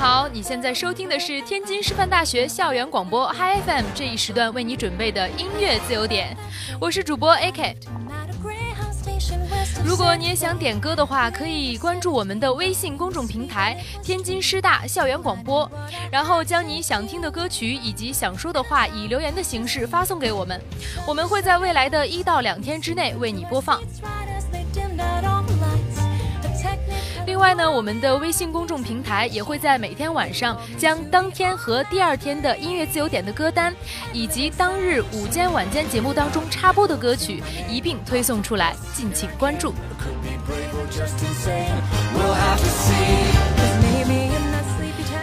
好，你现在收听的是天津师范大学校园广播 Hi FM 这一时段为你准备的音乐自由点，我是主播 AK。如果你也想点歌的话，可以关注我们的微信公众平台“天津师大校园广播”，然后将你想听的歌曲以及想说的话以留言的形式发送给我们，我们会在未来的一到两天之内为你播放。另外呢，我们的微信公众平台也会在每天晚上将当天和第二天的音乐自由点的歌单，以及当日午间、晚间节目当中插播的歌曲一并推送出来，敬请关注。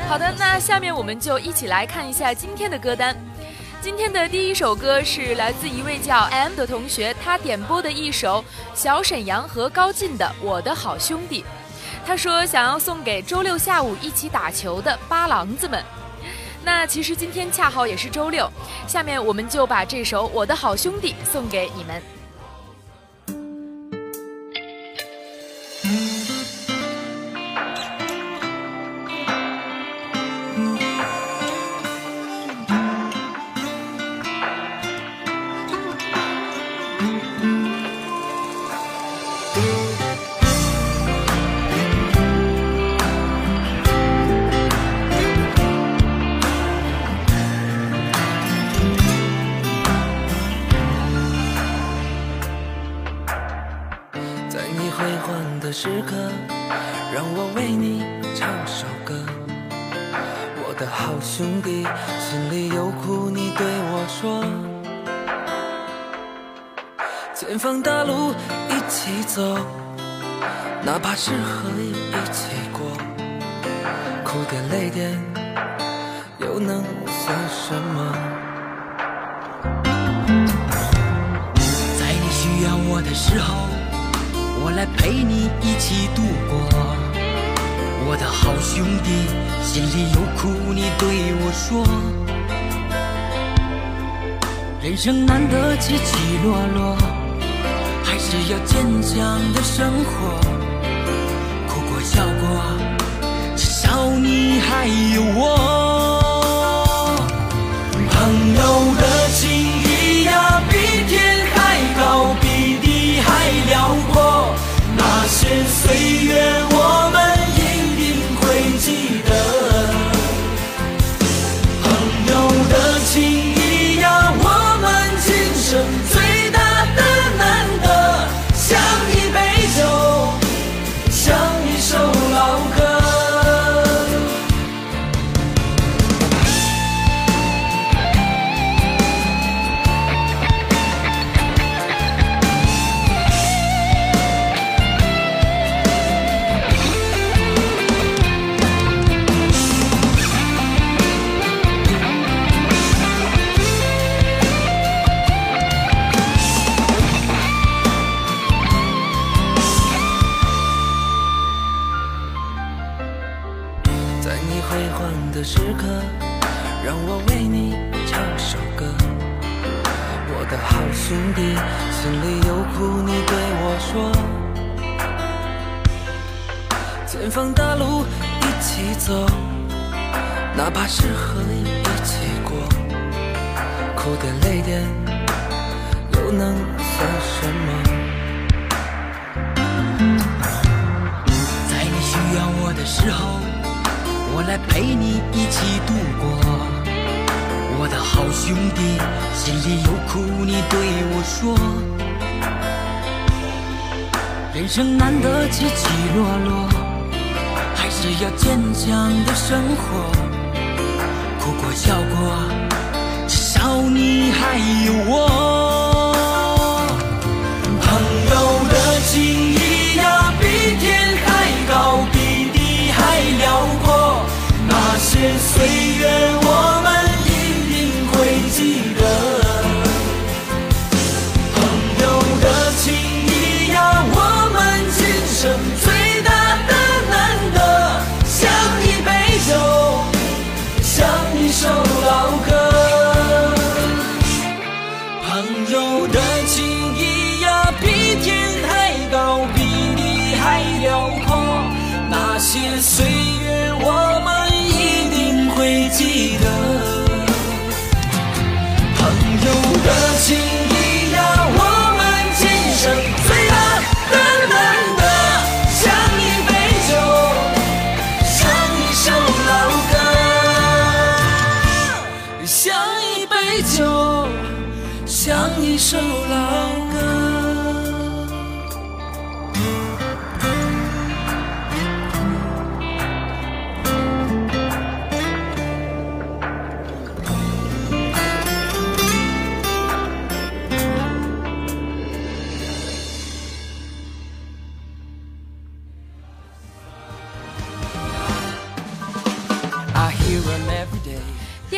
好的，那下面我们就一起来看一下今天的歌单。今天的第一首歌是来自一位叫 M 的同学，他点播的一首小沈阳和高进的《我的好兄弟》。他说想要送给周六下午一起打球的八郎子们。那其实今天恰好也是周六，下面我们就把这首《我的好兄弟》送给你们。我的时候，我来陪你一起度过。我的好兄弟，心里有苦你对我说。人生难得起起落落。还是要坚强的生活，哭过笑过，至少你还有我。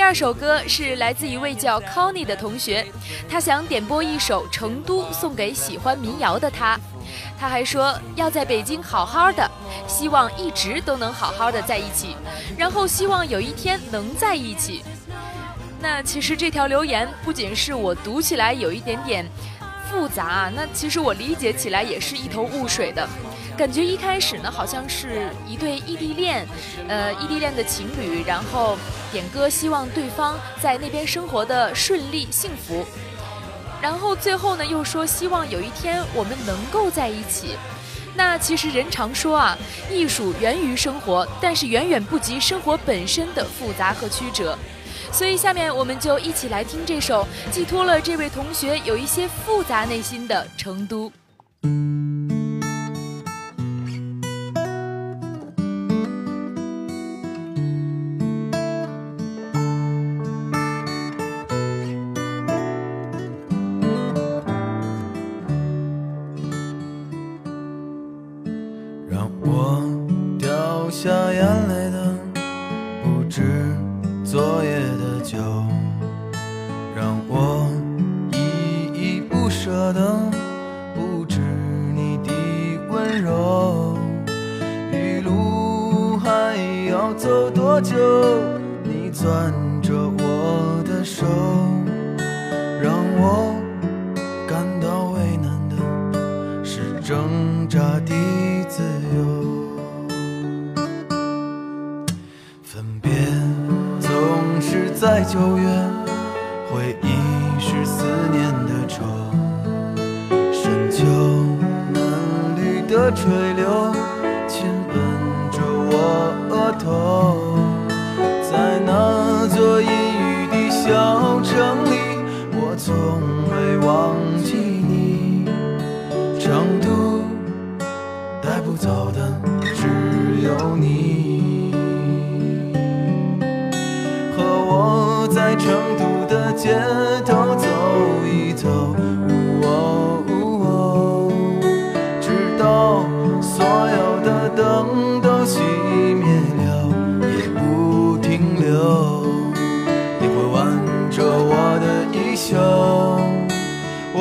二首歌是来自一位叫 Connie 的同学，他想点播一首《成都》送给喜欢民谣的他。他还说要在北京好好的，希望一直都能好好的在一起，然后希望有一天能在一起。那其实这条留言不仅是我读起来有一点点复杂，那其实我理解起来也是一头雾水的。感觉一开始呢，好像是一对异地恋，呃，异地恋的情侣，然后点歌希望对方在那边生活的顺利幸福，然后最后呢又说希望有一天我们能够在一起。那其实人常说啊，艺术源于生活，但是远远不及生活本身的复杂和曲折。所以下面我们就一起来听这首寄托了这位同学有一些复杂内心的《成都》。亲吻着我额头。在那座阴雨的小城里，我从未忘记你。成都带不走的只有你，和我在成都的街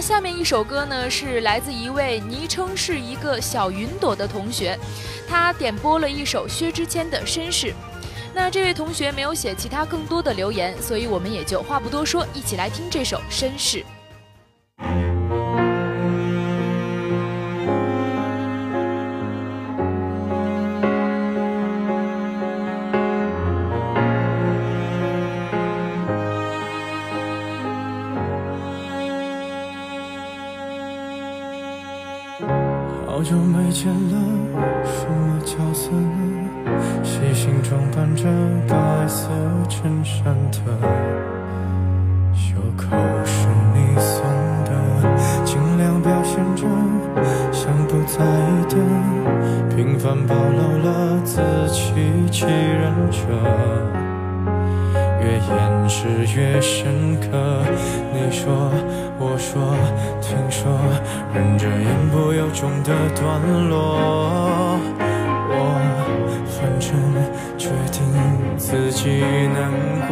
下面一首歌呢，是来自一位昵称是一个小云朵的同学，他点播了一首薛之谦的《绅士》。那这位同学没有写其他更多的留言，所以我们也就话不多说，一起来听这首《绅士》。落。我反正决定自己难过。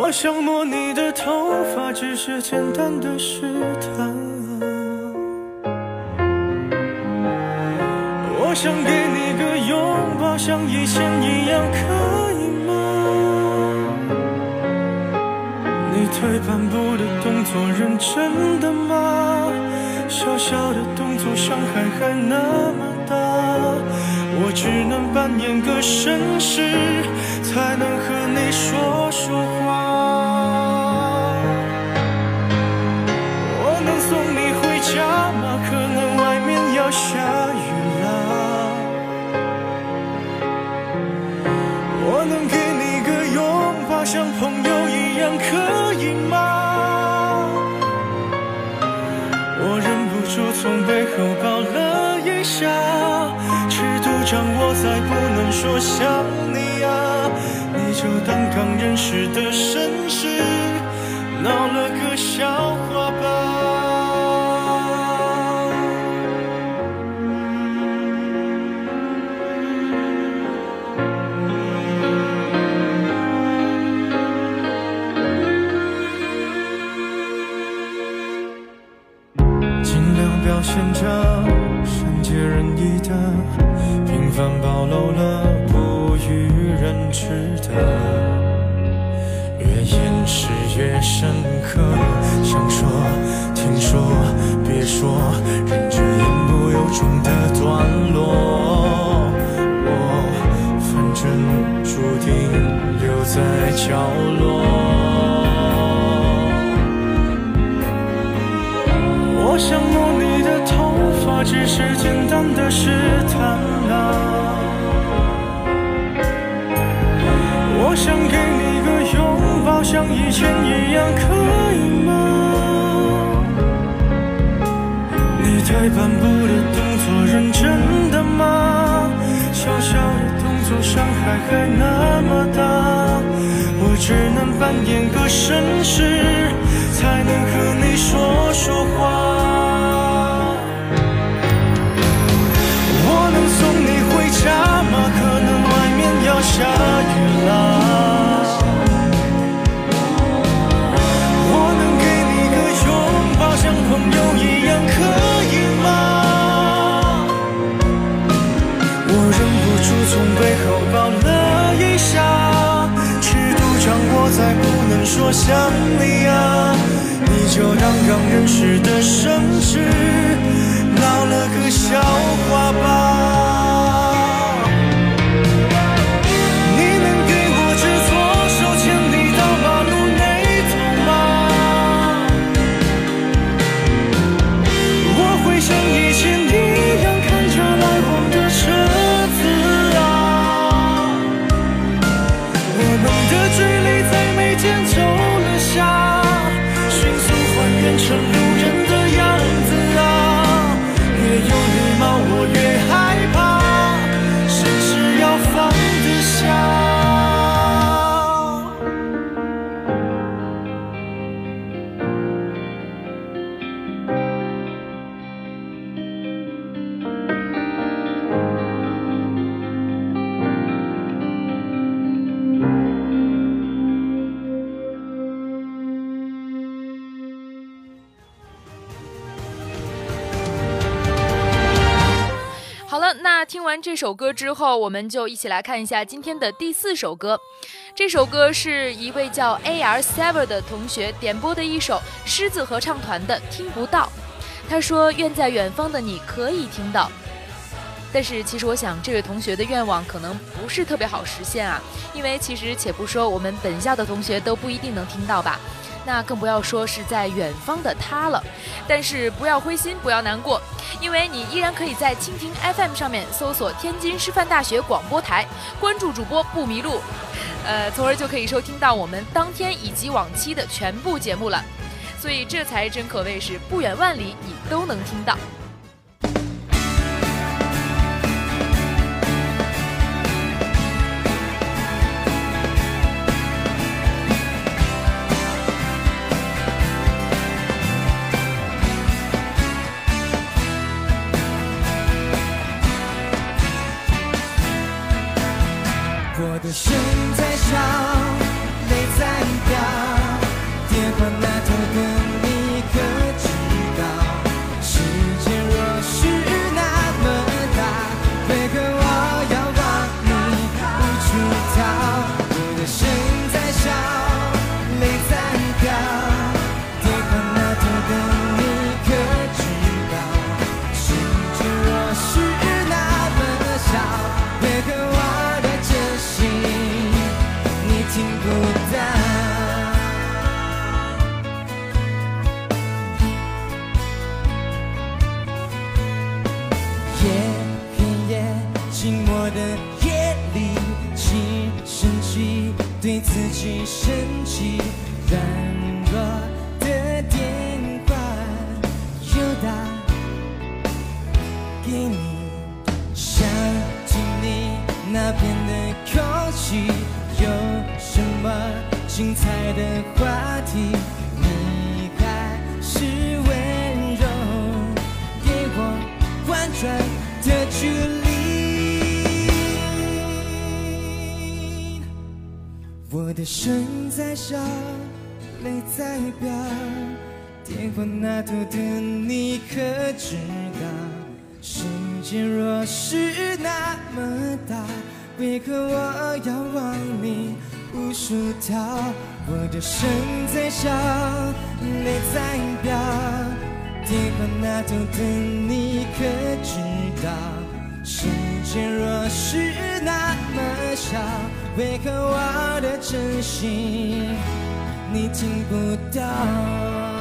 我想摸你的头发，只是简单的试探。我想给你个拥抱，像以前一样，可以退半步的动作，认真的吗？小小的动作，伤害还那么大，我只能扮演个绅士，才能和你说说话。让我再不能说想你啊，你就当刚认识的绅士，闹了个笑话吧。那么大，我只能扮演个绅士，才能和你说说话。我能送你回家吗？可能外面要下雨啦。我能给你个拥抱，像朋友一样，可以吗？我忍不住从背后抱下，尺度掌握在不能说想你啊，你就当刚认识的绅士，闹了个笑话吧。这首歌之后，我们就一起来看一下今天的第四首歌。这首歌是一位叫 A R Sever 的同学点播的一首狮子合唱团的《听不到》。他说：“愿在远方的你可以听到。”但是其实我想，这位同学的愿望可能不是特别好实现啊，因为其实且不说我们本校的同学都不一定能听到吧。那更不要说是在远方的他了。但是不要灰心，不要难过，因为你依然可以在蜻蜓 FM 上面搜索天津师范大学广播台，关注主播不迷路，呃，从而就可以收听到我们当天以及往期的全部节目了。所以这才真可谓是不远万里你都能听到。自己生气，软弱的电话又打给你，想听你那边的空气，有什么精彩的话题？你还是温柔，给我婉转的声在笑，泪在飙，电话那头的你可知道？世界若是那么大，为何我要往你无处逃？我的声在笑，泪在飙，电话那头的你可知道？世界若是那么小，为何我的真心你听不到？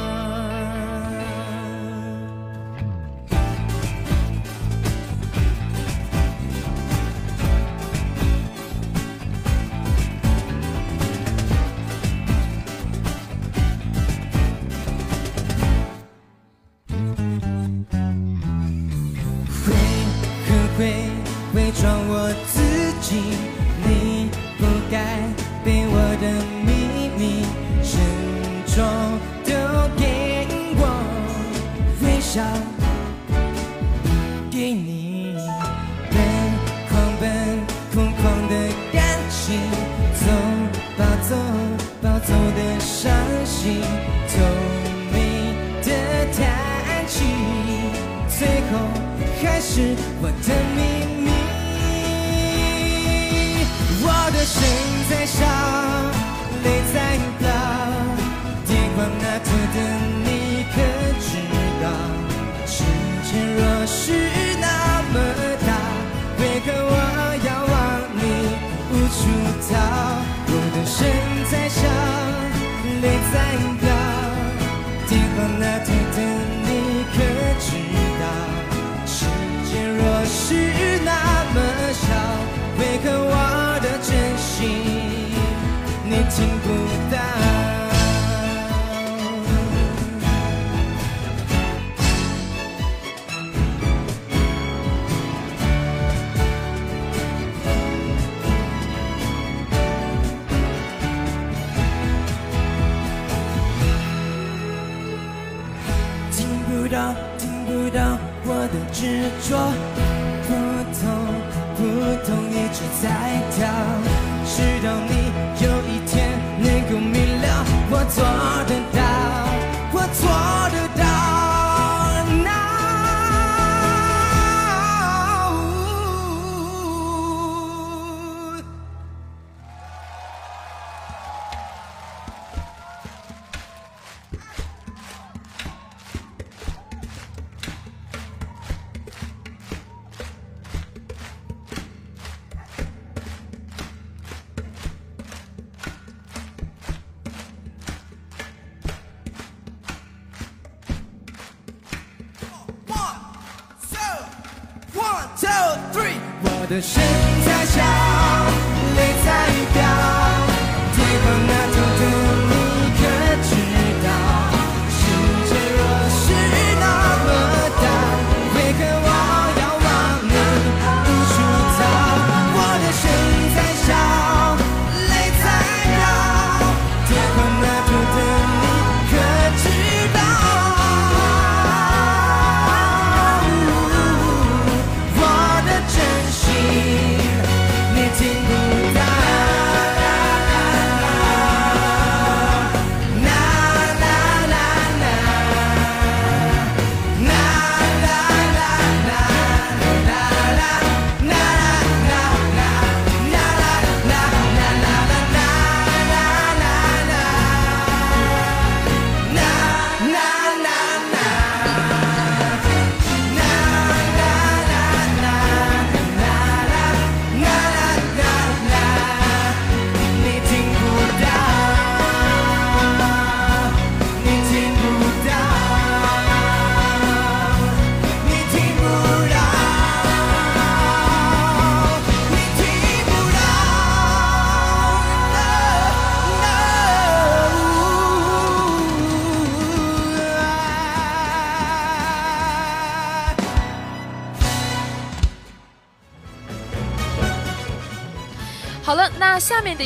的现在下。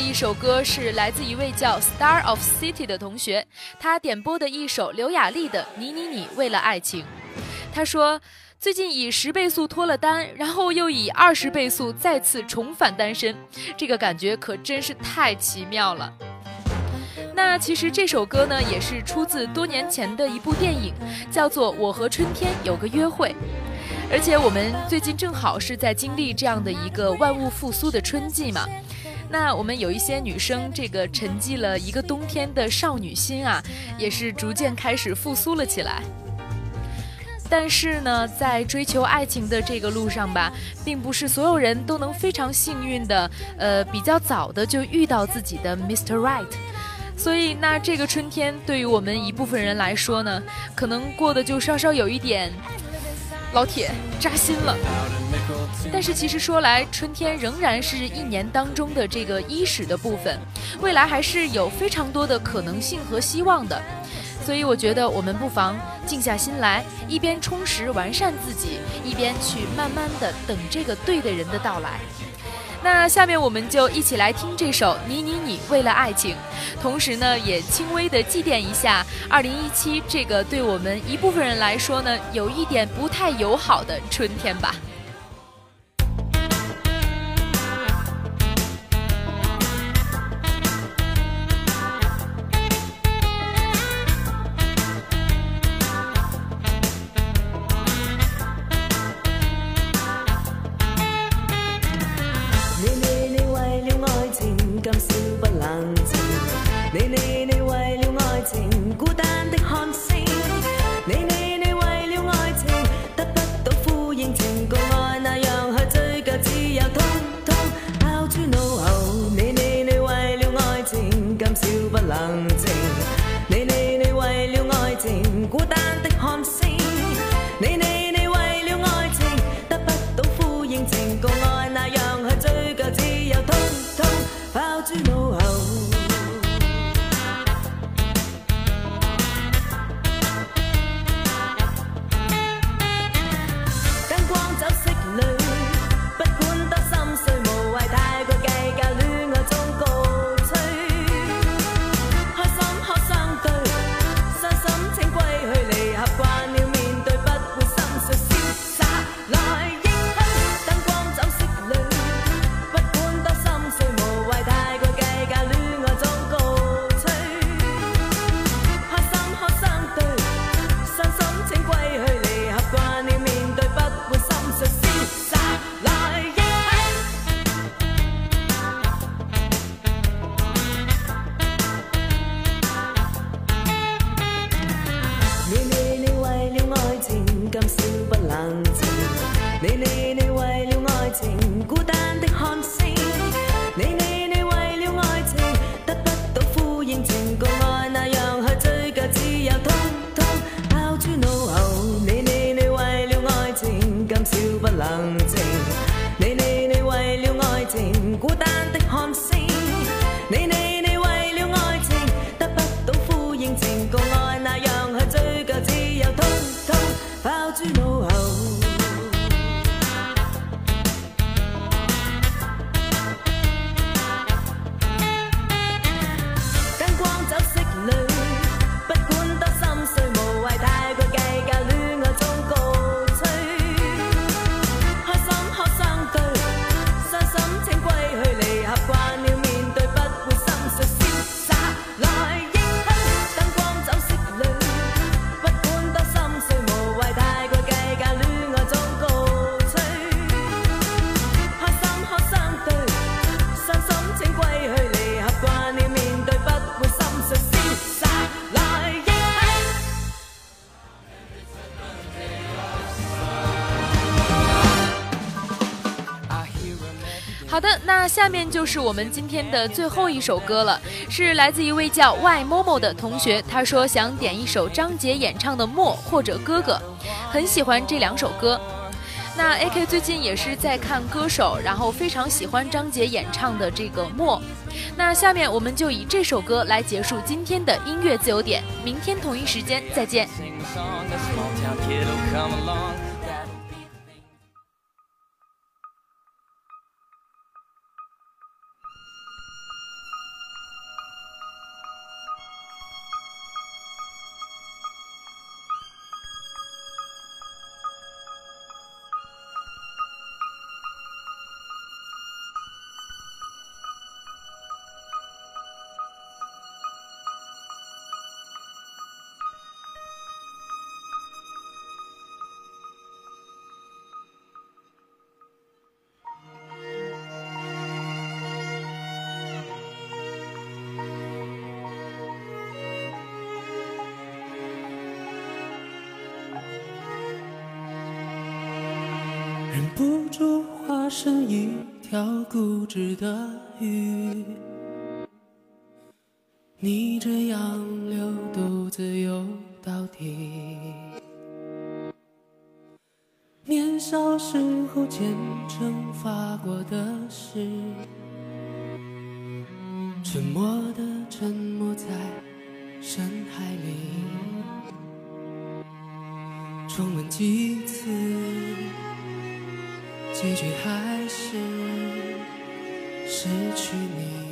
一首歌是来自一位叫 Star of City 的同学，他点播的一首刘雅丽的《你你你为了爱情》。他说，最近以十倍速脱了单，然后又以二十倍速再次重返单身，这个感觉可真是太奇妙了。那其实这首歌呢，也是出自多年前的一部电影，叫做《我和春天有个约会》。而且我们最近正好是在经历这样的一个万物复苏的春季嘛，那我们有一些女生，这个沉寂了一个冬天的少女心啊，也是逐渐开始复苏了起来。但是呢，在追求爱情的这个路上吧，并不是所有人都能非常幸运的，呃，比较早的就遇到自己的 Mr. Right。所以，那这个春天对于我们一部分人来说呢，可能过得就稍稍有一点，老铁扎心了。但是其实说来，春天仍然是一年当中的这个伊始的部分，未来还是有非常多的可能性和希望的。所以我觉得我们不妨静下心来，一边充实完善自己，一边去慢慢的等这个对的人的到来。那下面我们就一起来听这首《你你你为了爱情》，同时呢也轻微的祭奠一下2017，这个对我们一部分人来说呢，有一点不太友好的春天吧。下面就是我们今天的最后一首歌了是来自一位叫 y 某某的同学他说想点一首张杰演唱的默或者哥哥很喜欢这两首歌。那 ak 最近也是在看歌手然后非常喜欢张杰演唱的这个默那下面我们就以这首歌来结束今天的音乐自由点明天同一时间再见。到底年少时候虔诚发过的誓沉默的沉默在深海里。重温几次结局还是失去你。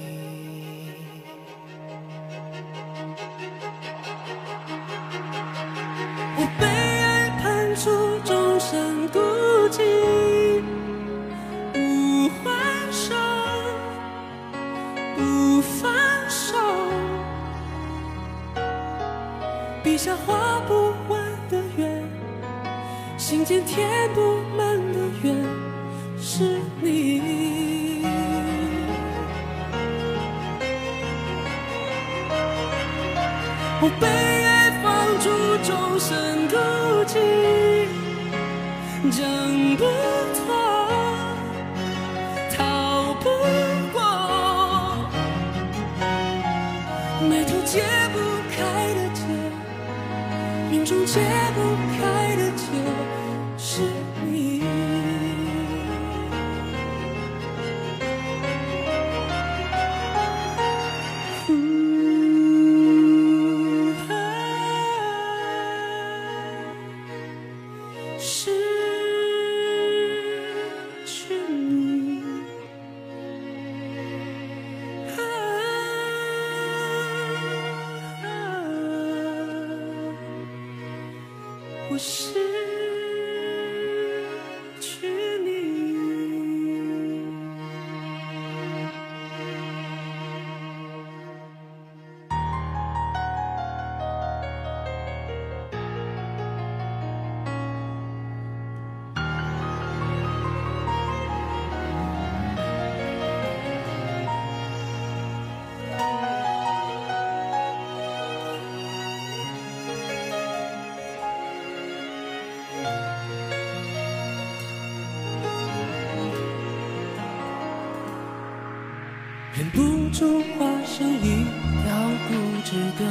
忍不住化身一条固执的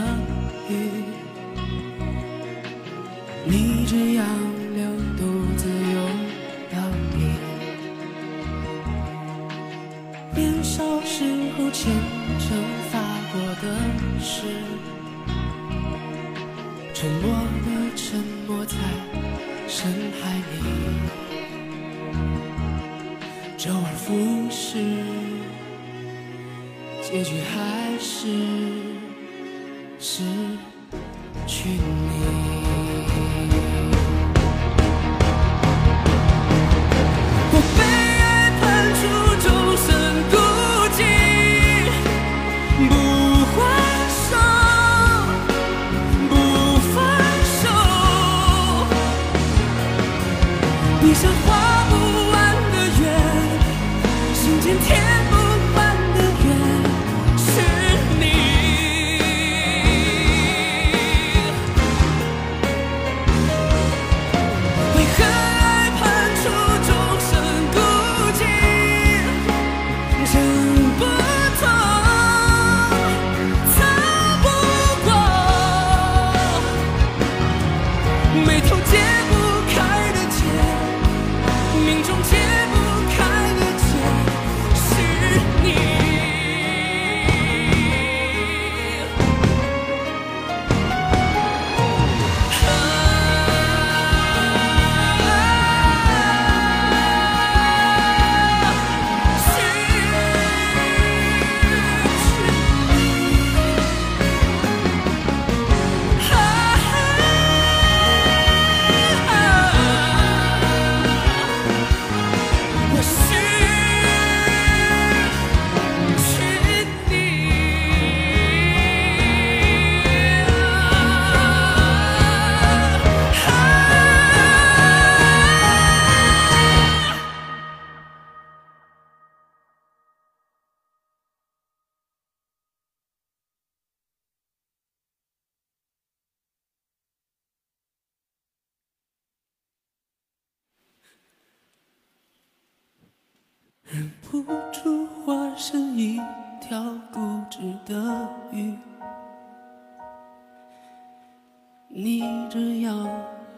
这样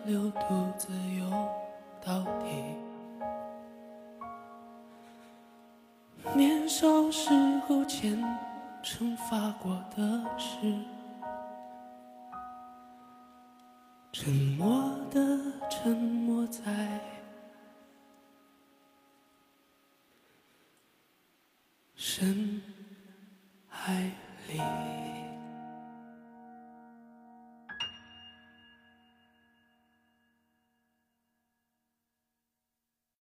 流独自游到底。年少时候虔诚发过的誓。